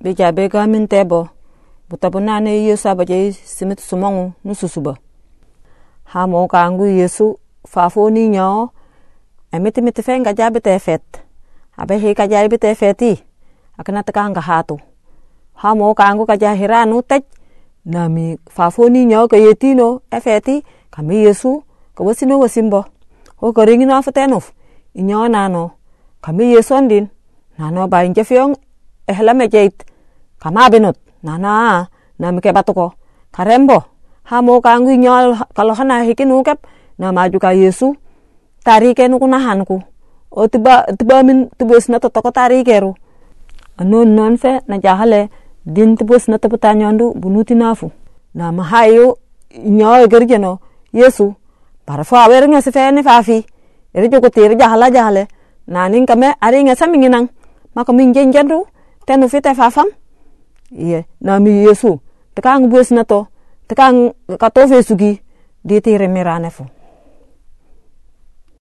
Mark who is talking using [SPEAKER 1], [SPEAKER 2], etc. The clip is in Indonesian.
[SPEAKER 1] beja be ga min tebo buta buna ne yesu abaje simit sumongu nu susuba ha mo ka angu yesu fa fo ni nyo emiti miti fe nga jabi te fet. Abe hi ka jabi te feti akana taka nga hatu. Ha mo ka angu ka jahiranu tej nami fa fo ni nyo ka yetino e feti kami yesu ka wasino wasimbo ho ka ringi na inyo nano kami yesu andin. Nano ba inje fiong e jeit kama benot nana nami ke batuko karembo ha mo ka angu inyo kalau hana kep na maju ka yesu. Tarike nuku nahanku. O tiba tiba min tibos na totoko tarike ru anon non fe na jahale din tibos na taputa nyondu bunuti nafu na mahayo nyo gerjeno yesu. Para fo awer nga se fe ni fafi. Ere joko tir jahala jahale. Na nin kame ari nga saminginang maka min jenjendu tenu fite fafam iye na mi yesu. Tekang bus na to tekang kato fe sugi. Di tire mirane fu